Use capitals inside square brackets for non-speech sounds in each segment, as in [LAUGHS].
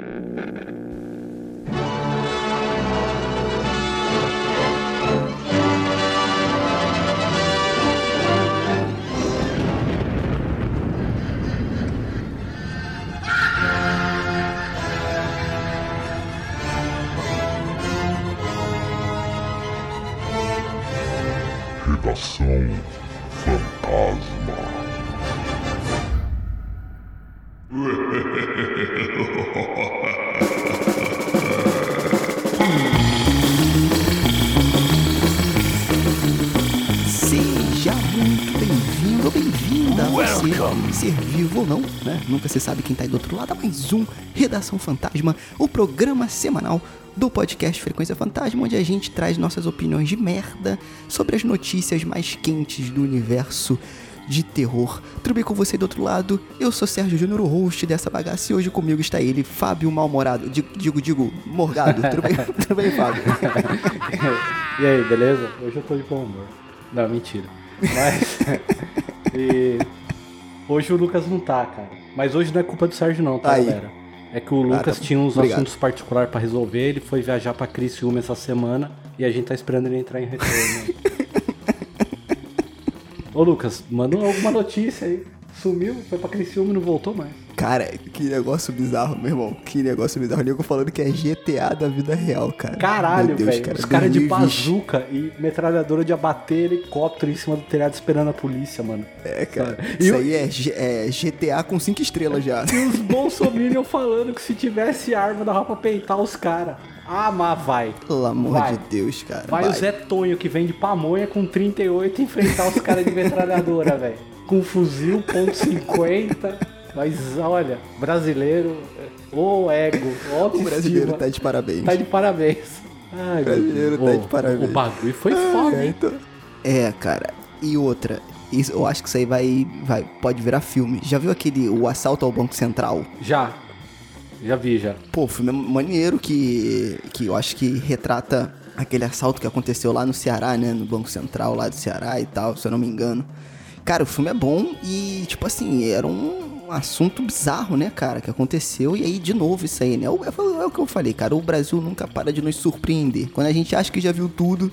Mm-hmm. Vivo ou não, né? Nunca se sabe quem tá aí do outro lado, mais um Redação Fantasma, o programa semanal do podcast Frequência Fantasma, onde a gente traz nossas opiniões de merda sobre as notícias mais quentes do universo de terror. Tudo bem com você do outro lado? Eu sou Sérgio Júnior, o host dessa bagaça, e hoje comigo está ele, Fábio Malmorado, digo, digo, digo Morgado. [LAUGHS] Tudo bem, tudo bem Fábio? [LAUGHS] E aí, beleza? Hoje eu tô de bom humor. Não, mentira. Mas. [LAUGHS] e hoje o Lucas não tá, cara. Mas hoje não é culpa do Sérgio, não, tá, Aí. galera? É que o Lucas tá. tinha uns Obrigado. assuntos particulares pra resolver, ele foi viajar pra Criciúma essa semana e a gente tá esperando ele entrar em retorno. [LAUGHS] Ô Lucas, mandou alguma notícia aí. Sumiu, foi pra Criciúma e não voltou mais. Cara, que negócio bizarro, meu irmão. Que negócio bizarro. O nego falando que é GTA da vida real, cara. Caralho, velho. cara, Os caras de 2020. bazuca e metralhadora de abater helicóptero em cima do telhado esperando a polícia, mano. É, cara. Isso aí é, G- é GTA com 5 estrelas já. E os bolsominions falando que se tivesse arma dava pra peitar os caras. Ah, mas vai. Pelo amor Vai. de Deus, cara. Vai, o Zé Tonho que vem de pamonha com 38 enfrentar os caras de metralhadora, [LAUGHS] velho. Com fuzil, ponto .50. Mas olha, brasileiro, ô ego, ó O brasileiro tá de parabéns. tá de parabéns. Ai, meu brasileiro tá de parabéns. O bagulho foi foda, É, hein? então- É, cara. E outra. Isso, eu acho que isso aí vai, vai. Pode virar filme. Já viu aquele. O assalto ao Banco Central? Já. Já vi, já. Pô, o filme é maneiro que, que eu acho que retrata aquele assalto que aconteceu lá no Ceará, né? No Banco Central lá do Ceará e tal, se eu não me engano. Cara, o filme é bom e, tipo assim, era um assunto bizarro, né, cara, que aconteceu. E aí, de novo, isso aí, né? É o, é o que eu falei, cara. O Brasil nunca para de nos surpreender. Quando a gente acha que já viu tudo,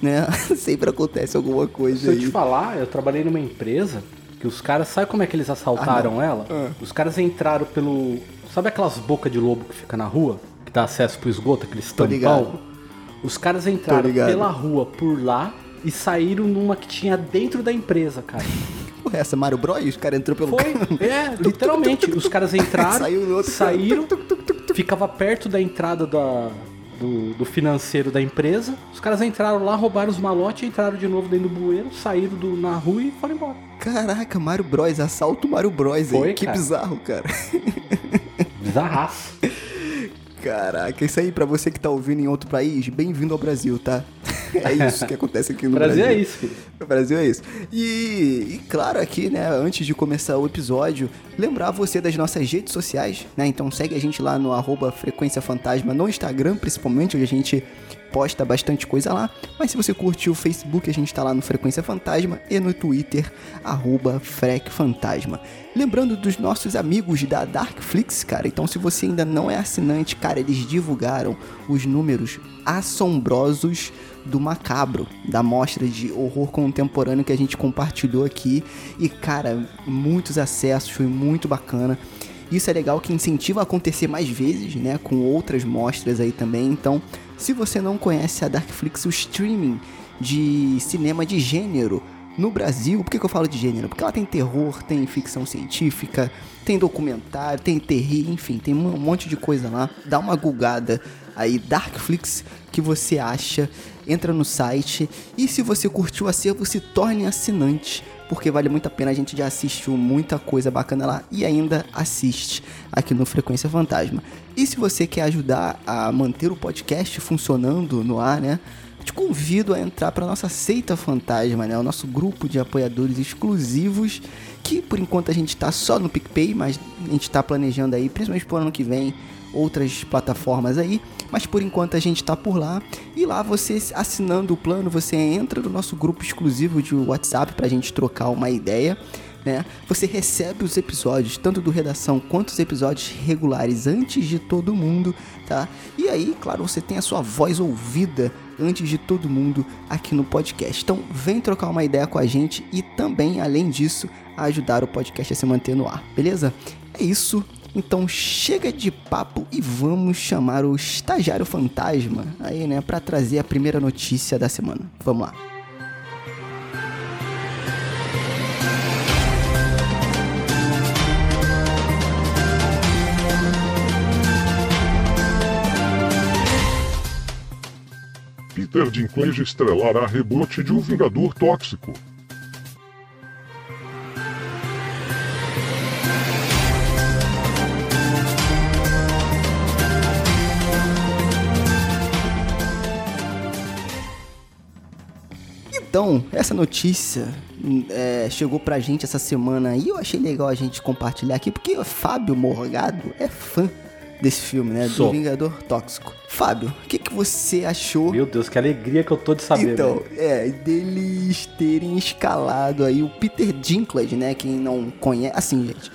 né? [LAUGHS] Sempre acontece alguma coisa Se eu aí. te falar, eu trabalhei numa empresa que os caras, sabe como é que eles assaltaram ela? Ah. Os caras entraram pelo. Sabe aquelas bocas de lobo que fica na rua? Que dá acesso pro esgoto, aqueles Tô ligado. tampão? Os caras entraram pela rua por lá e saíram numa que tinha dentro da empresa, cara. Porra, essa Mario Bros? Os caras entrou pelo Foi, é, [LAUGHS] literalmente. Os caras entraram, [LAUGHS] Saiu saíram, ficava perto da entrada da, do, do financeiro da empresa. Os caras entraram lá, roubaram os malotes, entraram de novo dentro do bueiro, saíram do, na rua e foram embora. Caraca, Mario Bros, assalto Mario Bros, Foi. Que cara. bizarro, cara. Bizarraço. Caraca, isso aí pra você que tá ouvindo em outro país, bem-vindo ao Brasil, tá? É isso que acontece aqui no Brasil. Brasil é isso, filho. O Brasil é isso. E, e claro, aqui, né, antes de começar o episódio, lembrar você das nossas redes sociais, né? Então segue a gente lá no arroba Frequência Fantasma no Instagram, principalmente, onde a gente posta bastante coisa lá. Mas se você curte o Facebook, a gente tá lá no Frequência Fantasma e no Twitter, arroba Frec Fantasma. Lembrando dos nossos amigos da Darkflix, cara. Então, se você ainda não é assinante, cara, eles divulgaram os números assombrosos do Macabro, da mostra de horror contemporâneo que a gente compartilhou aqui. E, cara, muitos acessos, foi muito bacana. Isso é legal que incentiva a acontecer mais vezes, né? Com outras mostras aí também. Então, se você não conhece a Darkflix, o streaming de cinema de gênero no Brasil, por que, que eu falo de gênero? Porque ela tem terror, tem ficção científica, tem documentário, tem terri, enfim, tem um monte de coisa lá. Dá uma gulgada aí, Darkflix, que você acha, entra no site. E se você curtiu o acervo, se torne assinante, porque vale muito a pena. A gente já assistiu muita coisa bacana lá e ainda assiste aqui no Frequência Fantasma. E se você quer ajudar a manter o podcast funcionando no ar, né? Te convido a entrar para nossa seita fantasma, né? O nosso grupo de apoiadores exclusivos, que por enquanto a gente está só no PicPay, mas a gente está planejando aí, principalmente pro ano que vem, outras plataformas aí. Mas por enquanto a gente está por lá. E lá você assinando o plano, você entra no nosso grupo exclusivo de WhatsApp para a gente trocar uma ideia. né? Você recebe os episódios, tanto do Redação quanto os episódios regulares antes de todo mundo, tá? E aí, claro, você tem a sua voz ouvida antes de todo mundo aqui no podcast. Então, vem trocar uma ideia com a gente e também, além disso, ajudar o podcast a se manter no ar, beleza? É isso. Então chega de papo e vamos chamar o estagiário fantasma aí, né, para trazer a primeira notícia da semana. Vamos lá. Peter Dinklage estrelará reboot de Um Vingador Tóxico. Então, essa notícia é, chegou pra gente essa semana e eu achei legal a gente compartilhar aqui, porque o Fábio Morgado é fã desse filme, né? Sou. Do Vingador Tóxico. Fábio, o que, que você achou? Meu Deus, que alegria que eu tô de saber, Então, velho. é, deles terem escalado aí o Peter Dinklage, né? Quem não conhece. Assim, gente,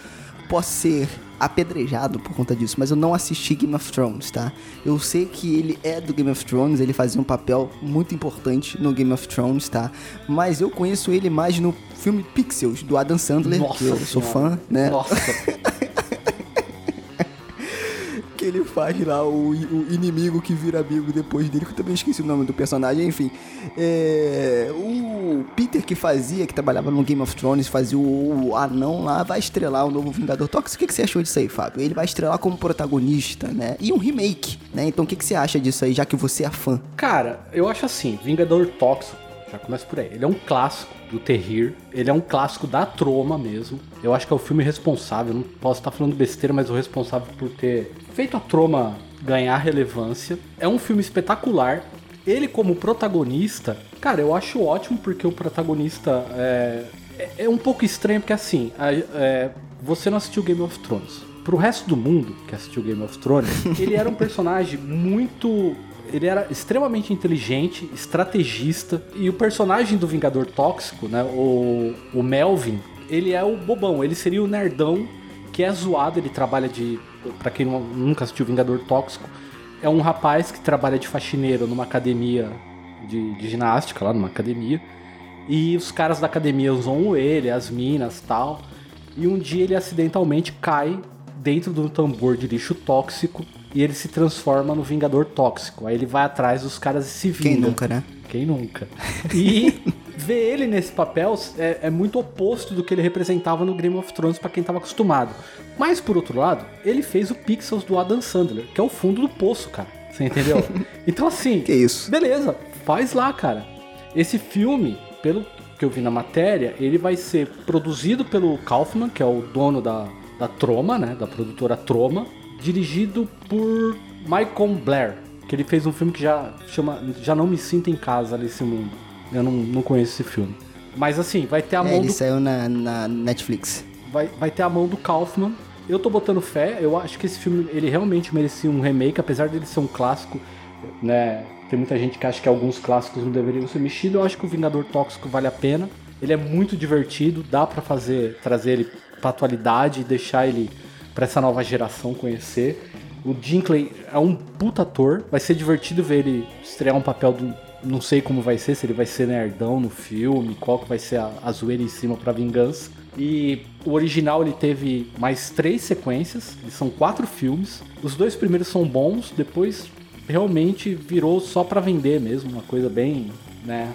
posso ser apedrejado por conta disso, mas eu não assisti Game of Thrones, tá? Eu sei que ele é do Game of Thrones, ele fazia um papel muito importante no Game of Thrones, tá? Mas eu conheço ele mais no filme Pixels, do Adam Sandler, Nossa que eu sou fã, né? Nossa, [LAUGHS] que ele faz lá o, o inimigo que vira amigo depois dele, que eu também esqueci o nome do personagem, enfim. É, o Peter que fazia, que trabalhava no Game of Thrones, fazia o, o anão lá, vai estrelar o novo Vingador Tóxico. O que, que você achou disso aí, Fábio? Ele vai estrelar como protagonista, né? E um remake, né? Então o que, que você acha disso aí, já que você é fã? Cara, eu acho assim, Vingador Tóxico, já começa por aí. Ele é um clássico do terrir, ele é um clássico da troma mesmo. Eu acho que é o filme responsável, não posso estar falando besteira, mas o responsável por ter feito a troma ganhar relevância. É um filme espetacular. Ele como protagonista, cara, eu acho ótimo porque o protagonista é, é, é um pouco estranho porque assim, é, você não assistiu Game of Thrones. Pro resto do mundo que assistiu Game of Thrones, [LAUGHS] ele era um personagem muito ele era extremamente inteligente, estrategista, e o personagem do Vingador Tóxico, né, o, o Melvin, ele é o bobão, ele seria o nerdão que é zoado, ele trabalha de, Pra quem nunca assistiu Vingador Tóxico, é um rapaz que trabalha de faxineiro numa academia de, de ginástica, lá numa academia, e os caras da academia usam ele, as minas tal. E um dia ele acidentalmente cai dentro de um tambor de lixo tóxico e ele se transforma no Vingador Tóxico. Aí ele vai atrás dos caras e se vinga. Quem nunca, né? Quem nunca? E [LAUGHS] ver ele nesse papel é, é muito oposto do que ele representava no Game of Thrones pra quem tava acostumado. Mas por outro lado, ele fez o Pixels do Adam Sandler, que é o fundo do poço, cara. Você entendeu? [LAUGHS] Então assim, Que isso? Beleza, faz lá, cara. Esse filme, pelo que eu vi na matéria, ele vai ser produzido pelo Kaufman, que é o dono da, da Troma, né? Da produtora Troma, dirigido por Michael Blair, que ele fez um filme que já chama Já Não Me Sinto em Casa nesse mundo. Eu não, não conheço esse filme. Mas assim, vai ter a É, mão ele do saiu na, na Netflix. vai, vai ter a mão do Kaufman. Eu tô botando fé, eu acho que esse filme ele realmente merecia um remake, apesar dele ser um clássico, né? Tem muita gente que acha que alguns clássicos não deveriam ser mexidos. Eu acho que o Vingador Tóxico vale a pena. Ele é muito divertido, dá pra fazer, trazer ele pra atualidade e deixar ele pra essa nova geração conhecer. O Dinkley é um puta ator, vai ser divertido ver ele estrear um papel do não sei como vai ser, se ele vai ser nerdão no filme, qual que vai ser a, a zoeira em cima pra vingança. E o original ele teve mais três sequências, são quatro filmes. Os dois primeiros são bons, depois realmente virou só pra vender mesmo, uma coisa bem, né?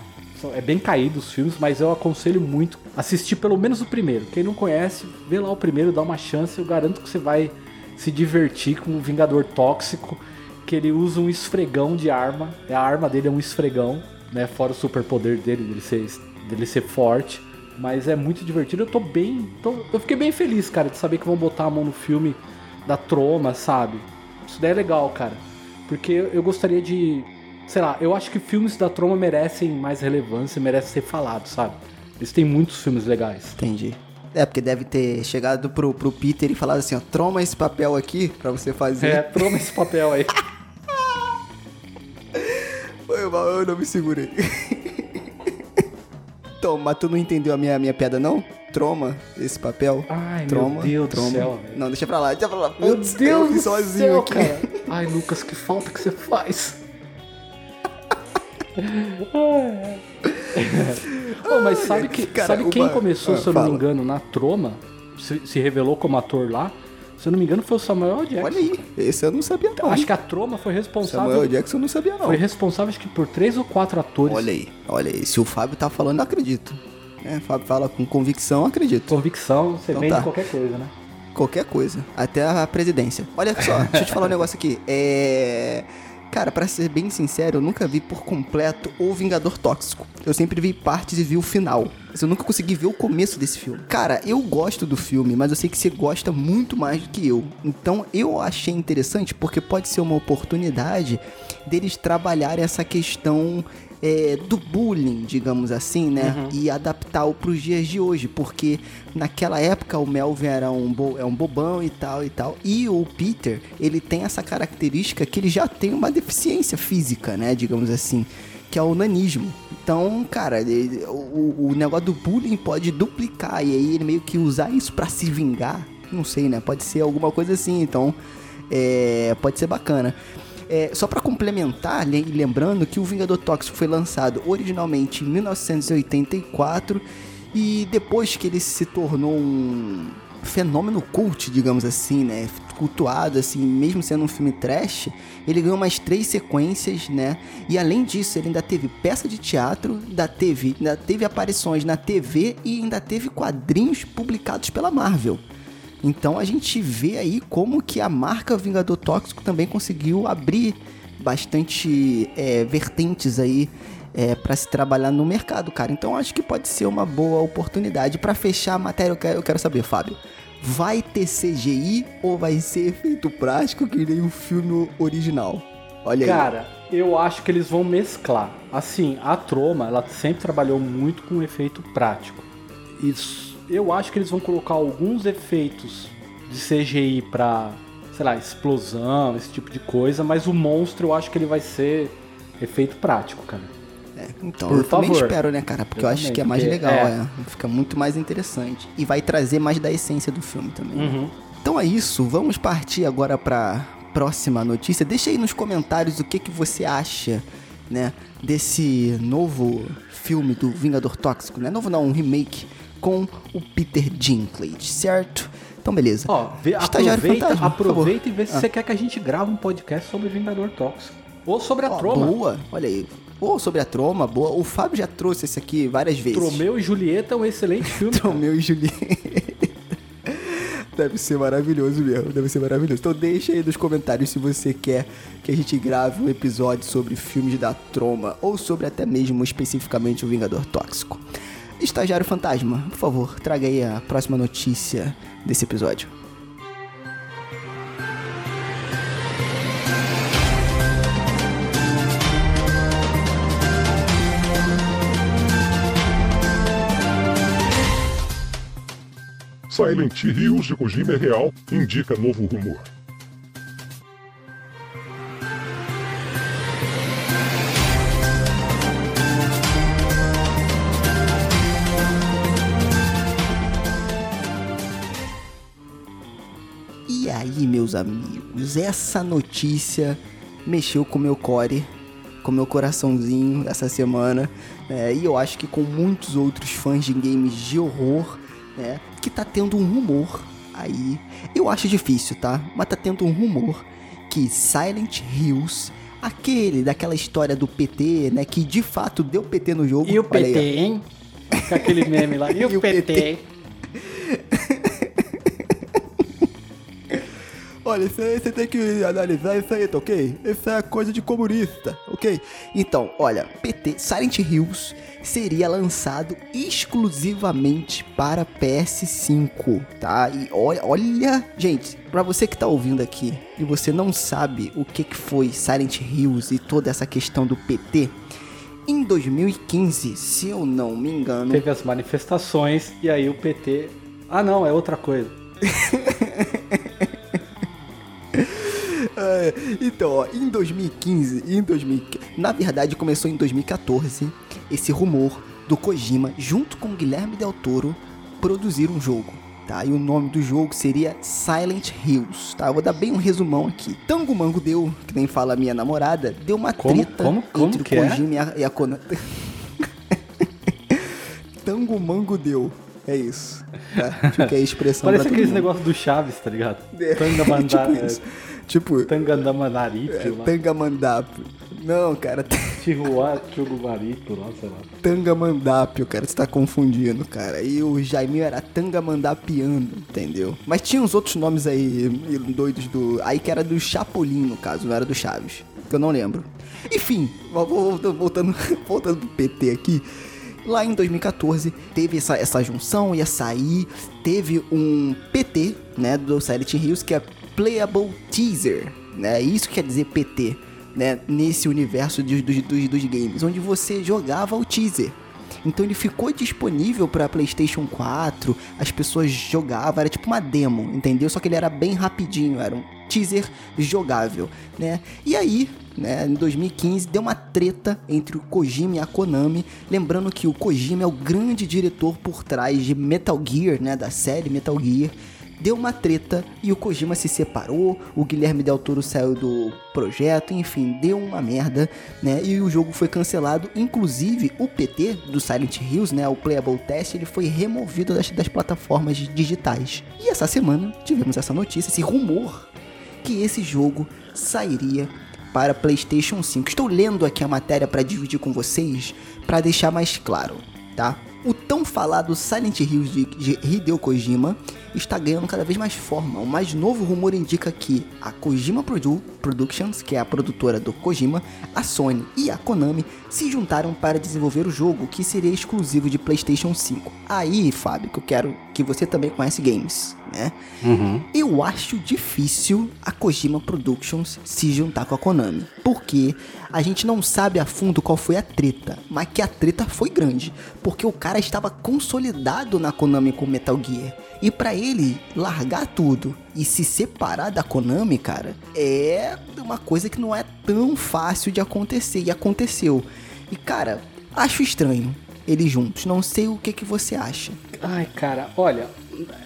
É bem caído os filmes, mas eu aconselho muito assistir pelo menos o primeiro. Quem não conhece, vê lá o primeiro, dá uma chance, eu garanto que você vai se divertir com o Vingador Tóxico, que ele usa um esfregão de arma. A arma dele é um esfregão, né? Fora o superpoder dele, dele ser, dele ser forte. Mas é muito divertido. Eu tô bem. tô- eu fiquei bem feliz, cara, de saber que vão botar a mão no filme da Troma, sabe? Isso daí é legal, cara. Porque eu gostaria de. Sei lá, eu acho que filmes da Troma merecem mais relevância, merecem ser falados, sabe? Eles têm muitos filmes legais. Entendi. É, porque deve ter chegado pro, pro Peter e falado assim, ó, troma esse papel aqui pra você fazer. É, Troma esse papel aí. [LAUGHS] Foi mal, eu não me segurei. [LAUGHS] então, mas tu não entendeu a minha, minha piada, não? Troma esse papel. Ai, Troma, meu Deus Troma. do céu. Não, deixa pra lá, deixa pra lá. Meu Deus eu sozinho céu, aqui. cara. [LAUGHS] Ai, Lucas, que falta que você faz. Ô, mas sabe, que, Cara, sabe quem uma- começou, Ah, se eu não fala. me engano, na Troma? Se, se revelou como ator lá? Se eu não me engano, foi o Samuel Jackson. Olha aí, esse eu não sabia não. Acho que a Troma foi responsável. Samuel Jackson eu não sabia não. Foi responsável, acho que por três ou quatro atores. Olha aí, olha aí. Se o Fábio tá falando, acredito. É, o Fábio fala com convicção, acredito. Convicção, você Então vende tá. qualquer coisa, né? Qualquer coisa. Até a presidência. Olha só, deixa eu te falar um negócio aqui. É. Cara, pra ser bem sincero, eu nunca vi por completo o Vingador Tóxico. Eu sempre vi partes e vi o final. Mas eu nunca consegui ver o começo desse filme. Cara, eu gosto do filme, mas eu sei que você gosta muito mais do que eu. Então eu achei interessante porque pode ser uma oportunidade deles trabalharem essa questão é, do bullying, digamos assim, né? E adaptar para os dias de hoje, porque naquela época o Melvin era um, bo- é um bobão e tal e tal, e o Peter, ele tem essa característica que ele já tem uma deficiência física, né? Digamos assim, que é o nanismo. Então, cara, ele- o, o negócio do bullying pode duplicar e aí ele meio que usar isso para se vingar, não sei, né? Pode ser alguma coisa assim, então é, pode ser bacana. É, só pra complementar, le- lembrando que o Vingador Tóxico foi lançado originalmente em 1984 e depois que ele se tornou um fenômeno cult, digamos assim, né, cultuado assim, mesmo sendo um filme trash, ele ganhou mais três sequências, né? E além disso, ele ainda teve peça de teatro, ainda teve, ainda teve aparições na TV e ainda teve quadrinhos publicados pela Marvel. Então a gente vê aí como que a marca Vingador Tóxico também conseguiu abrir bastante é, vertentes aí é, para se trabalhar no mercado, cara. Então acho que pode ser uma boa oportunidade. Para fechar a matéria, eu quero, eu quero saber, Fábio. Vai ter CGI ou vai ser efeito prático que nem o filme original? Olha aí. Cara, eu acho que eles vão mesclar. Assim, a Troma, ela sempre trabalhou muito com efeito prático. Isso, eu acho que eles vão colocar alguns efeitos de CGI pra, sei lá, explosão, esse tipo de coisa, mas o monstro eu acho que ele vai ser efeito prático, cara. É, então, Por eu também favor. espero, né, cara? Porque eu, Eu acho também, que é mais legal, é. é. Fica muito mais interessante. E vai trazer mais da essência do filme também. né? Uhum. Então é isso, vamos partir agora para próxima notícia. Deixa aí nos comentários o que, que você acha, né, desse novo filme do Vingador Tóxico, né? Novo não, um remake com o Peter Dinklage, certo? Então beleza. Ó, vê, aproveita, Fantasma, aproveita e vê se você quer que a gente grave um podcast sobre Vingador Tóxico. Ou sobre a Ó, Troma. boa, olha aí. Ou sobre a Troma, boa. O Fábio já trouxe esse aqui várias vezes. Tromeu e Julieta é um excelente filme. [LAUGHS] cara. Romeu e Julieta. Deve ser maravilhoso mesmo, deve ser maravilhoso. Então deixa aí nos comentários se você quer que a gente grave um episódio sobre filmes da Troma ou sobre até mesmo especificamente o Vingador Tóxico. Estagiário Fantasma, por favor, traga aí a próxima notícia desse episódio. Silent Hills de Kojima é real, indica novo rumor. Meus amigos, essa notícia mexeu com meu core, com meu coraçãozinho essa semana, né? e eu acho que com muitos outros fãs de games de horror, né? Que tá tendo um rumor aí. Eu acho difícil, tá? Mas tá tendo um rumor que Silent Hills, aquele daquela história do PT, né? Que de fato deu PT no jogo. E o aí, PT, ó. hein? Com aquele meme lá. E [LAUGHS] E o PT? Olha, isso aí você tem que analisar isso aí, tá ok? Isso é coisa de comunista, ok? Então, olha, PT Silent Hills seria lançado exclusivamente para PS5, tá? E olha, olha, gente, pra você que tá ouvindo aqui e você não sabe o que que foi Silent Hills e toda essa questão do PT, em 2015, se eu não me engano, Teve as manifestações e aí o PT. Ah, não, é outra coisa. [LAUGHS] É, [LAUGHS] então, ó, em 2015, em 2015, na verdade começou em 2014 esse rumor do Kojima junto com Guilherme Del Toro produzir um jogo. Tá, e o nome do jogo seria Silent Hills, tá? Eu vou dar bem um resumão aqui. Tango Mango deu, que nem fala a minha namorada, deu uma Como- treta como- como entre o é? Kojima e a, e a Konami. [LAUGHS] Tango Mango deu. É isso. Tá? A expressão Parece mundo. negócios do Chaves, tá ligado? É, Tangandamanda- [LAUGHS] tipo isso. Tipo, Tangandamanaripe é. Tangamandápio. Não, cara, [LAUGHS] Tijuá, Tchugumaripe lá, sei lá. Tangamandápio, cara, você tá confundindo, cara. E o Jaiminho era Tangamandapiano, entendeu? Mas tinha uns outros nomes aí doidos do. Aí que era do Chapolin, no caso, não era do Chaves. Que eu não lembro. Enfim, vol- vol- voltando, voltando, [LAUGHS] voltando pro PT aqui. Lá em 2014, teve essa, essa junção, ia sair, teve um PT, né, do Silent Hills, que é Playable Teaser, né, isso quer dizer PT, né, nesse universo de- dos, dos, dos games, onde você jogava o teaser. Então ele ficou disponível para PlayStation 4, as pessoas jogavam, era tipo uma demo, entendeu? Só que ele era bem rapidinho, era um teaser jogável, né? E aí, né, em 2015 deu uma treta entre o Kojima e a Konami, lembrando que o Kojima é o grande diretor por trás de Metal Gear, né, da série Metal Gear. Deu uma treta e o Kojima se separou, o Guilherme Del Toro saiu do projeto, enfim, deu uma merda, né? E o jogo foi cancelado, inclusive o PT do Silent Hills, né, o Playable Test, ele foi removido das, das plataformas digitais. E essa semana tivemos essa notícia, esse rumor que esse jogo sairia para PlayStation 5. Estou lendo aqui a matéria para dividir com vocês, para deixar mais claro, tá? O tão falado Silent Hills de, de Hideo Kojima está ganhando cada vez mais forma. O mais novo rumor indica que a Kojima Produ Productions, que é a produtora do Kojima, a Sony e a Konami se juntaram para desenvolver o jogo que seria exclusivo de PlayStation 5. Aí, Fábio, que eu quero que você também conhece games, né? Eu acho difícil a Kojima Productions se juntar com a Konami. Porque a gente não sabe a fundo qual foi a treta. Mas que a treta foi grande. Porque o cara estava consolidado na Konami com Metal Gear. E pra ele largar tudo e se separar da Konami, cara, é uma coisa que não é tão fácil de acontecer. E aconteceu. E cara, acho estranho eles juntos. Não sei o que, que você acha. Ai, cara, olha,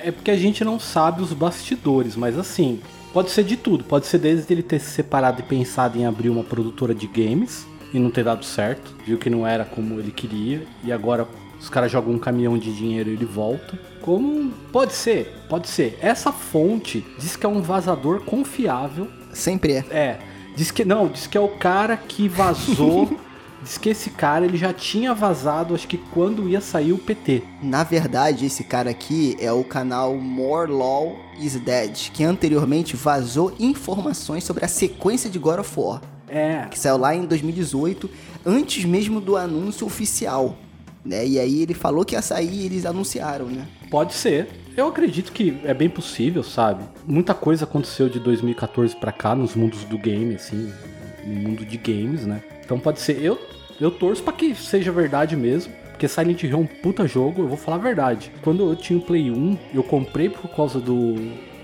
é porque a gente não sabe os bastidores, mas assim, pode ser de tudo. Pode ser desde ele ter se separado e pensado em abrir uma produtora de games e não ter dado certo, viu que não era como ele queria e agora os caras jogam um caminhão de dinheiro e ele volta. Como pode ser, pode ser. Essa fonte diz que é um vazador confiável Sempre é. é, diz que não, diz que é o cara que vazou. [LAUGHS] diz que esse cara ele já tinha vazado, acho que quando ia sair o PT. Na verdade, esse cara aqui é o canal More Law is Dead, que anteriormente vazou informações sobre a sequência de God of War, É, que saiu lá em 2018, antes mesmo do anúncio oficial. Né? E aí ele falou que ia sair e eles anunciaram, né? pode ser. Eu acredito que é bem possível, sabe? Muita coisa aconteceu de 2014 pra cá nos mundos do game, assim, no mundo de games, né? Então pode ser. Eu, eu torço pra que seja verdade mesmo. Porque Silent Hill é um puta jogo, eu vou falar a verdade. Quando eu tinha o Play 1, eu comprei por causa do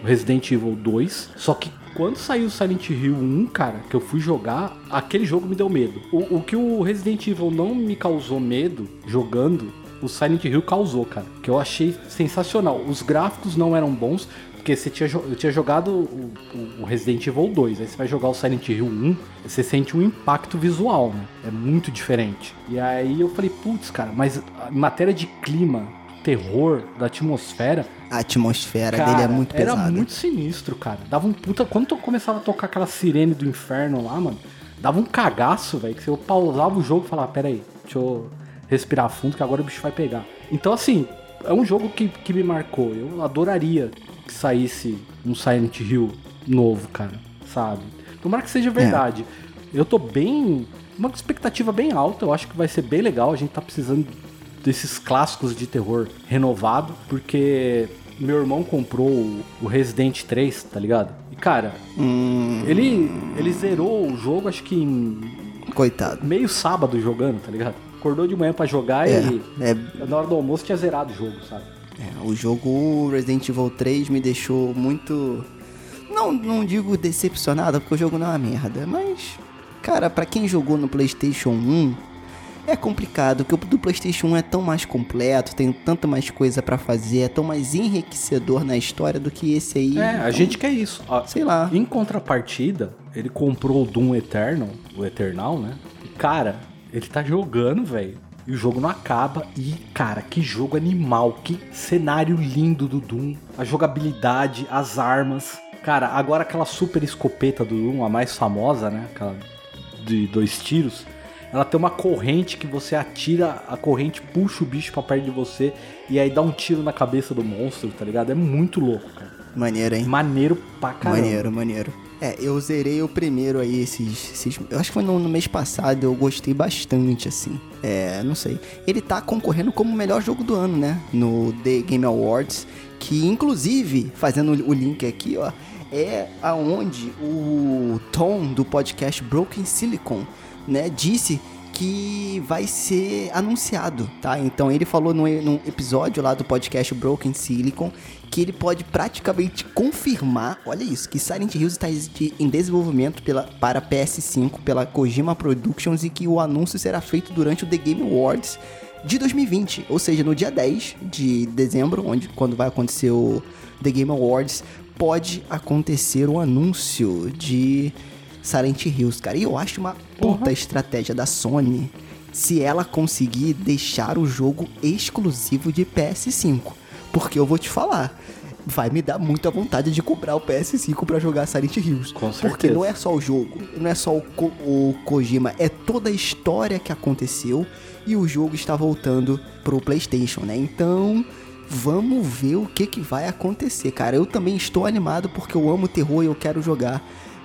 Resident Evil 2. Só que quando saiu o Silent Hill 1, cara, que eu fui jogar, aquele jogo me deu medo. O, o que o Resident Evil não me causou medo jogando, o Silent Hill causou, cara. Que eu achei sensacional. Os gráficos não eram bons, porque você tinha, eu tinha jogado o, o- Resident Evil 2, aí você vai jogar o Silent Hill 1, você sente um impacto visual, né? É muito diferente. E aí eu falei, putz, cara, mas a matéria de clima, terror, da atmosfera, A atmosfera Cara, dele é muito Era pesada. muito sinistro, cara. Dava um puta. Quando tu começava a tocar aquela sirene do inferno lá, mano, dava um cagaço, velho. Que eu pausava o jogo e falava, pera aí, deixa eu respirar fundo que agora o bicho vai pegar. Então, assim, é um jogo que, que me marcou. Eu adoraria que saísse um Silent Hill novo, cara, sabe? Tomara que seja verdade. Eu tô bem. Uma expectativa bem alta, eu acho que vai ser bem legal. A gente tá precisando desses clássicos de terror renovado, porque meu irmão comprou o- Resident 3, tá ligado? E cara, Hum, ele ele zerou o jogo acho que em coitado. meio sábado jogando, tá ligado? Acordou de manhã pra jogar É, e é, na hora do almoço tinha zerado o jogo, sabe? É, o jogo Resident Evil 3 me deixou muito. Não, não digo decepcionado, porque o jogo não é uma merda, mas. Cara, pra quem jogou no PlayStation 1, é complicado, porque o do PlayStation 1 é tão mais completo, tem tanta mais coisa pra fazer, é tão mais enriquecedor na história do que esse aí. É, Então, a gente quer isso. Sei lá. Em contrapartida, ele comprou o Doom Eternal, o Eternal, né? E, cara, ele tá jogando, velho. E o jogo não acaba. E, cara, que jogo animal. Que cenário lindo do Doom. A jogabilidade, as armas. Cara, agora aquela super escopeta do Doom, a mais famosa, né? Aquela de dois tiros. Ela tem uma corrente que você atira, a corrente puxa o bicho pra perto de você e aí dá um tiro na cabeça do monstro, tá ligado? É muito louco, cara. Maneiro, hein? Maneiro pra caramba. Maneiro, maneiro. É, eu zerei o primeiro aí, esses. esses eu acho que foi no, no mês passado, eu gostei bastante, assim. É, não sei. Ele tá concorrendo como o melhor jogo do ano, né? No The Game Awards. Que, inclusive, fazendo o link aqui, ó, é aonde o Tom do podcast Broken Silicon, né, disse que vai ser anunciado, tá? Então ele falou num, episódio lá do podcast Broken Silicon que ele pode praticamente confirmar, olha isso, que Silent Hills está em desenvolvimento pela, para PS5 pela Kojima Productions e que o anúncio será feito durante o The Game Awards de 2020, ou seja, no dia 10 de dezembro, onde quando vai acontecer o The Game Awards, pode acontecer o anúncio de Silent Hills, cara. E eu acho uma puta estratégia da Sony se ela conseguir deixar o jogo exclusivo de PS5. Porque eu vou te falar, vai me dar muita vontade de comprar o PS5 pra jogar Silent Hills. Com Porque certeza. não é só o jogo, não é só o, Ko- o Kojima, é toda a história que aconteceu e o jogo está voltando pro PlayStation, né? Então, vamos ver o que que vai acontecer, cara. Eu também estou animado porque eu amo terror e eu quero jogar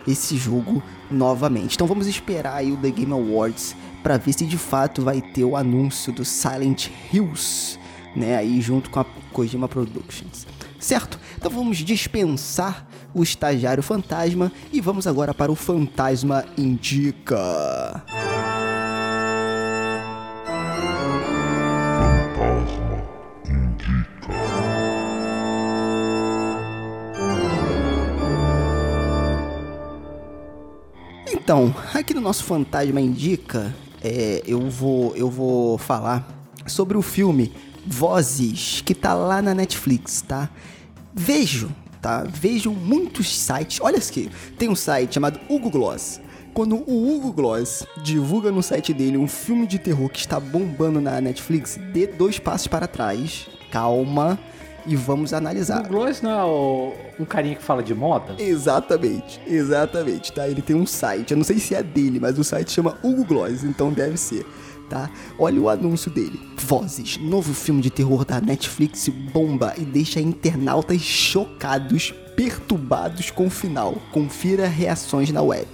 esse jogo novamente. Então vamos esperar aí o The Game Awards para ver se de fato vai ter o anúncio do Silent Hills, né, aí junto com a Kojima Productions. Certo? Então vamos dispensar o estagiário fantasma e vamos agora para o Fantasma Indica. Fantasma Então, aqui no nosso Fantasma Indica, é, eu, vou, eu vou falar sobre o filme Vozes, que tá lá na Netflix, tá? Vejo, tá? Vejo muitos sites. Olha aqui, tem um site chamado Hugo Gloss. Quando o Hugo Gloss divulga no site dele um filme de terror que está bombando na Netflix, dê dois passos para trás, calma, e vamos analisar. O Gloss não é o- um carinha que fala de moda? Exatamente, exatamente, tá? Ele tem um site, eu não sei se é dele, mas o site chama Hugo Gloss, então deve ser, tá? Olha o anúncio dele. Vozes, novo filme de terror da Netflix bomba e deixa internautas chocados, perturbados com o final. Confira reações na web.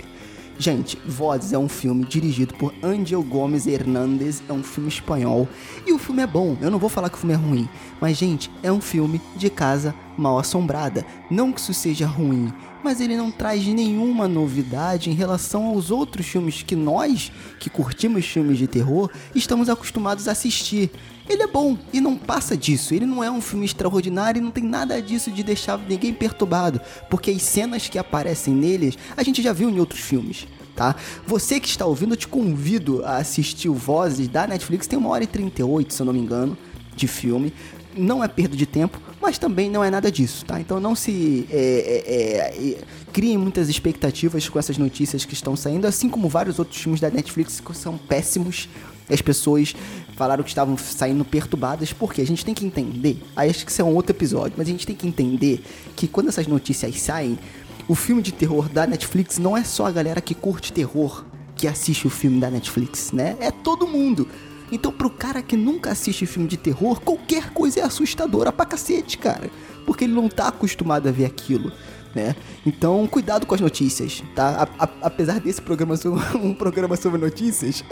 Gente, Vozes é um filme dirigido por Angel Gomes Hernandes, é um filme espanhol. E o filme é bom, eu não vou falar que o filme é ruim, mas gente, é um filme de casa mal assombrada. Não que isso seja ruim, mas ele não traz nenhuma novidade em relação aos outros filmes que nós, que curtimos filmes de terror, estamos acostumados a assistir. Ele é bom e não passa disso. Ele não é um filme extraordinário e não tem nada disso de deixar ninguém perturbado, porque as cenas que aparecem neles a gente já viu em outros filmes. Tá? Você que está ouvindo, eu te convido a assistir o Vozes da Netflix, tem uma hora e 38, se eu não me engano, de filme. Não é perda de tempo, mas também não é nada disso, tá? Então não se é, é, é, criem muitas expectativas com essas notícias que estão saindo, assim como vários outros filmes da Netflix que são péssimos. As pessoas falaram que estavam saindo perturbadas, porque a gente tem que entender, aí acho que isso é um outro episódio, mas a gente tem que entender que quando essas notícias saem, o filme de terror da Netflix não é só a galera que curte terror que assiste o filme da Netflix, né? É todo mundo. Então, pro cara que nunca assiste filme de terror, qualquer coisa é assustadora pra cacete, cara. Porque ele não tá acostumado a ver aquilo, né? Então, cuidado com as notícias, tá? A- a- apesar desse programa ser um- [LAUGHS] programa sobre notícias,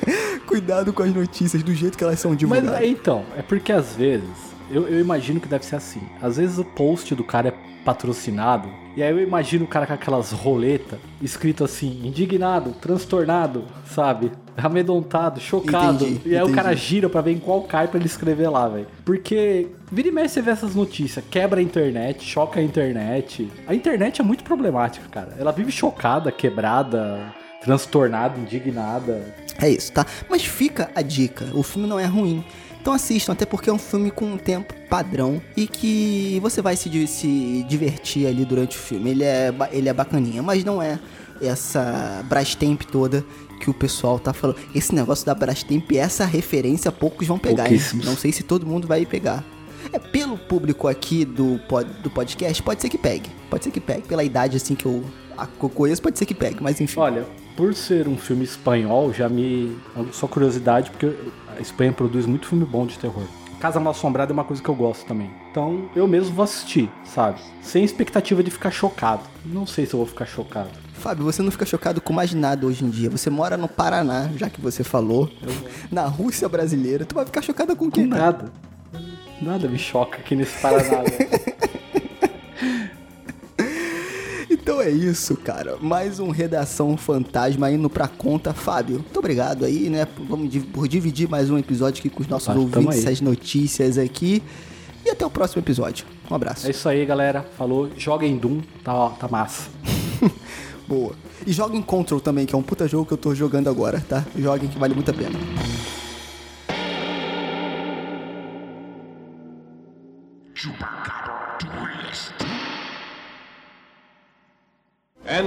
[LAUGHS] cuidado com as notícias do jeito que elas são divulgadas. Mas é, então, é porque às vezes, eu, eu imagino que deve ser assim. Às vezes o post do cara é patrocinado, e aí eu imagino o cara com aquelas roletas, escrito assim, indignado, transtornado, sabe? Amedrontado, chocado. Entendi, e aí o entendi. cara gira pra ver em qual cai pra ele escrever lá, velho. Porque vira e mexe você vê essas notícias, quebra a internet, choca a internet. A internet é muito problemática, cara. Ela vive chocada, quebrada, transtornada, indignada. É isso, tá? Mas fica a dica, o filme não é ruim. Então assistam, até porque é um filme com um tempo padrão e que você vai se, se divertir ali durante o filme. Ele é, ele é bacaninha, mas não é essa Brastemp toda que o pessoal tá falando. Esse negócio da Brastemp, essa referência, poucos vão pegar. Hein? Não sei se todo mundo vai pegar. É pelo público aqui do, pod, do podcast, pode ser que pegue. Pode ser que pegue. Pela idade assim que eu, a, que eu conheço, pode ser que pegue, mas enfim. Olha, por ser um filme espanhol, já me. Só curiosidade, porque a Espanha produz muito filme bom de terror. Casa Mal Assombrada é uma coisa que eu gosto também. Então eu mesmo vou assistir, sabe? Sem expectativa de ficar chocado. Não sei se eu vou ficar chocado. Fábio, você não fica chocado com mais nada hoje em dia. Você mora no Paraná, já que você falou. Na Rússia brasileira. Tu vai ficar chocada com o quê? Com nada. Nada me choca aqui nesse Paraná. Então [LAUGHS] é isso, cara. Mais um Redação Fantasma indo pra conta. Fábio, muito obrigado aí, né? Vamos por dividir mais um episódio aqui com os nossos ouvintes, essas notícias aqui. E até o próximo episódio. Um abraço. É isso aí, galera. Falou. Joguem Doom. Tá, tá massa. [LAUGHS] Boa. E joguem Control também, que é um puta jogo que eu tô jogando agora, tá? Joguem que vale muito a pena.